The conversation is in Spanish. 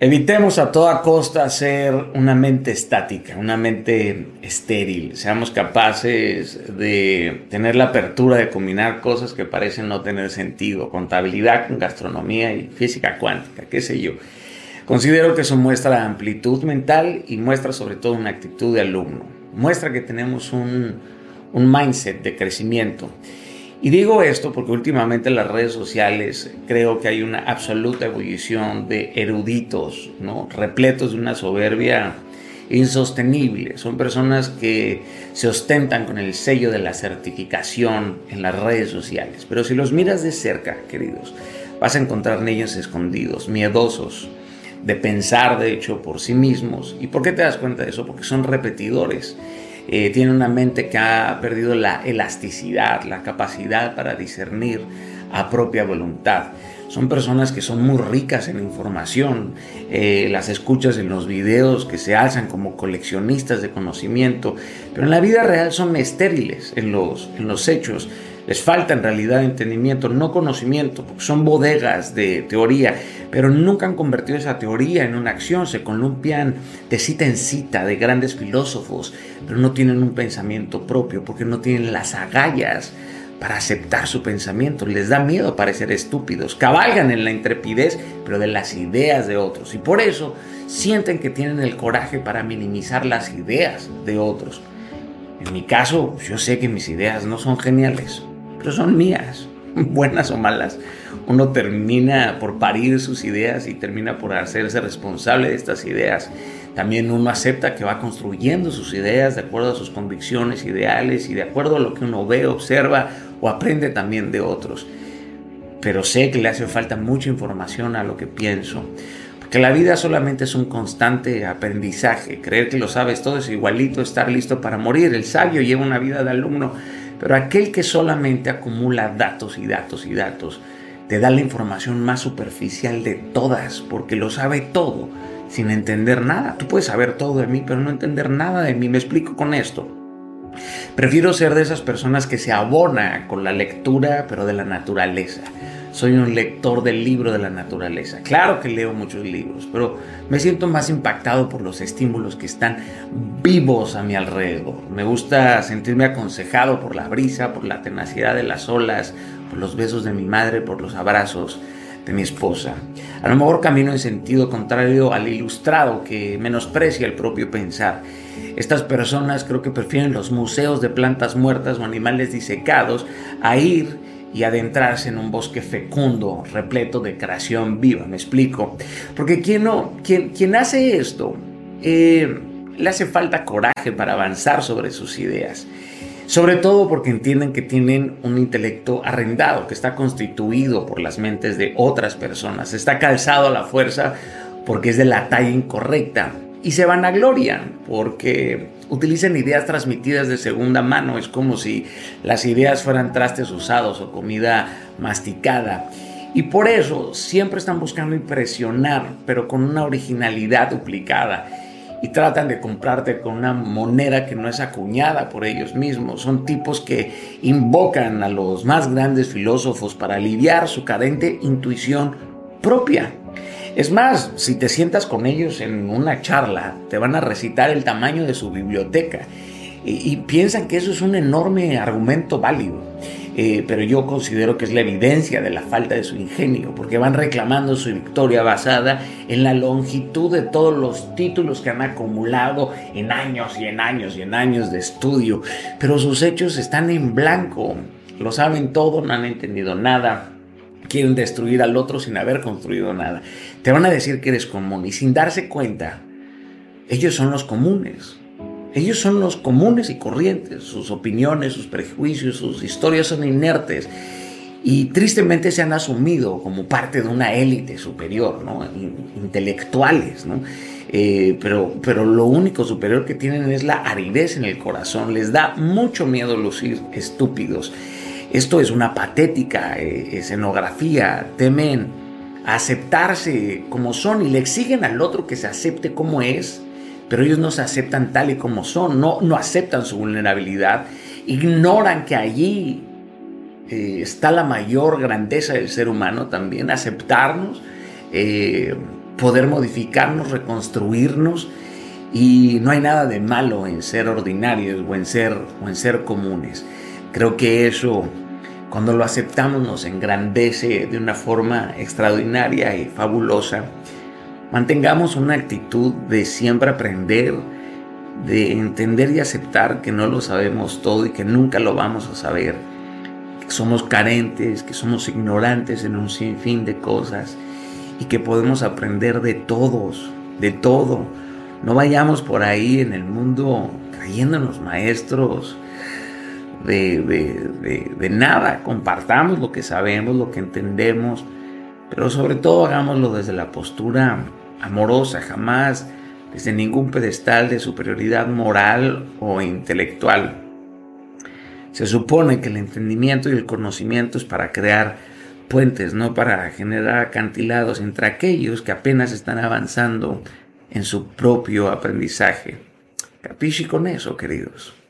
Evitemos a toda costa ser una mente estática, una mente estéril. Seamos capaces de tener la apertura de combinar cosas que parecen no tener sentido, contabilidad con gastronomía y física cuántica, qué sé yo. Considero que eso muestra amplitud mental y muestra sobre todo una actitud de alumno. Muestra que tenemos un, un mindset de crecimiento. Y digo esto porque últimamente en las redes sociales creo que hay una absoluta ebullición de eruditos, ¿no? repletos de una soberbia insostenible. Son personas que se ostentan con el sello de la certificación en las redes sociales. Pero si los miras de cerca, queridos, vas a encontrar niños escondidos, miedosos de pensar, de hecho, por sí mismos. ¿Y por qué te das cuenta de eso? Porque son repetidores eh, tiene una mente que ha perdido la elasticidad, la capacidad para discernir a propia voluntad. Son personas que son muy ricas en información, eh, las escuchas en los videos que se alzan como coleccionistas de conocimiento, pero en la vida real son estériles en los, en los hechos. Les falta en realidad entendimiento, no conocimiento, porque son bodegas de teoría, pero nunca han convertido esa teoría en una acción, se columpian de cita en cita de grandes filósofos, pero no tienen un pensamiento propio, porque no tienen las agallas para aceptar su pensamiento, les da miedo parecer estúpidos, cabalgan en la intrepidez, pero de las ideas de otros, y por eso sienten que tienen el coraje para minimizar las ideas de otros. En mi caso, yo sé que mis ideas no son geniales, pero son mías, buenas o malas. Uno termina por parir sus ideas y termina por hacerse responsable de estas ideas. También uno acepta que va construyendo sus ideas de acuerdo a sus convicciones, ideales y de acuerdo a lo que uno ve, observa o aprende también de otros. Pero sé que le hace falta mucha información a lo que pienso. Porque la vida solamente es un constante aprendizaje. Creer que lo sabes todo es igualito estar listo para morir. El sabio lleva una vida de alumno pero aquel que solamente acumula datos y datos y datos, te da la información más superficial de todas, porque lo sabe todo, sin entender nada. Tú puedes saber todo de mí, pero no entender nada de mí. Me explico con esto. Prefiero ser de esas personas que se abona con la lectura, pero de la naturaleza soy un lector del libro de la naturaleza. Claro que leo muchos libros, pero me siento más impactado por los estímulos que están vivos a mi alrededor. Me gusta sentirme aconsejado por la brisa, por la tenacidad de las olas, por los besos de mi madre, por los abrazos de mi esposa. A lo mejor camino en sentido contrario al ilustrado que menosprecia el propio pensar. Estas personas creo que prefieren los museos de plantas muertas o animales disecados a ir y adentrarse en un bosque fecundo, repleto de creación viva, me explico. Porque quien, no, quien, quien hace esto, eh, le hace falta coraje para avanzar sobre sus ideas. Sobre todo porque entienden que tienen un intelecto arrendado, que está constituido por las mentes de otras personas, está calzado a la fuerza porque es de la talla incorrecta y se vanaglorian porque utilizan ideas transmitidas de segunda mano. Es como si las ideas fueran trastes usados o comida masticada. Y por eso siempre están buscando impresionar, pero con una originalidad duplicada. Y tratan de comprarte con una moneda que no es acuñada por ellos mismos. Son tipos que invocan a los más grandes filósofos para aliviar su cadente intuición propia. Es más, si te sientas con ellos en una charla, te van a recitar el tamaño de su biblioteca. Y, piensan que eso es un enorme argumento válido. Eh, pero yo considero que es la evidencia de la falta de su ingenio, porque van reclamando su victoria basada en la longitud de todos los títulos que han acumulado en años y en años y en años de estudio, pero sus hechos están en blanco, lo saben todo, no han entendido nada, quieren destruir al otro sin haber construido nada. Te van a decir que eres común y sin darse cuenta, ellos son los comunes. Ellos son los comunes y corrientes. Sus opiniones, sus prejuicios, sus historias son inertes y tristemente se han asumido como parte de una élite superior, ¿no? intelectuales. Eh, pero, pero lo único superior que tienen es la aridez en el corazón. Les da mucho miedo lucir estúpidos. Esto es una patética eh, escenografía. Temen aceptarse como son y le exigen al otro que se acepte como es, pero ellos no se aceptan tal y como son, no, no aceptan su vulnerabilidad, ignoran que allí eh, está la mayor grandeza del ser humano también, aceptarnos. Eh, poder modificarnos, reconstruirnos y no hay nada de malo en ser ordinarios o en ser, o en ser comunes. Creo que eso, cuando lo aceptamos, nos engrandece de una forma extraordinaria y fabulosa. Mantengamos una actitud de siempre aprender, de entender y aceptar que no lo sabemos todo y que nunca lo vamos a saber, que somos carentes, que somos ignorantes en un sinfín de cosas y que podemos aprender de todos, de todo no vayamos por ahí en el mundo creyéndonos maestros de, nada. Compartamos lo que sabemos, lo que entendemos, pero sobre todo hagámoslo desde la postura amorosa, jamás desde ningún pedestal de superioridad moral o intelectual. Se supone que el entendimiento y el conocimiento es para crear puentes, no para generar acantilados entre aquellos que apenas están avanzando en su propio aprendizaje. Capisci con eso, queridos.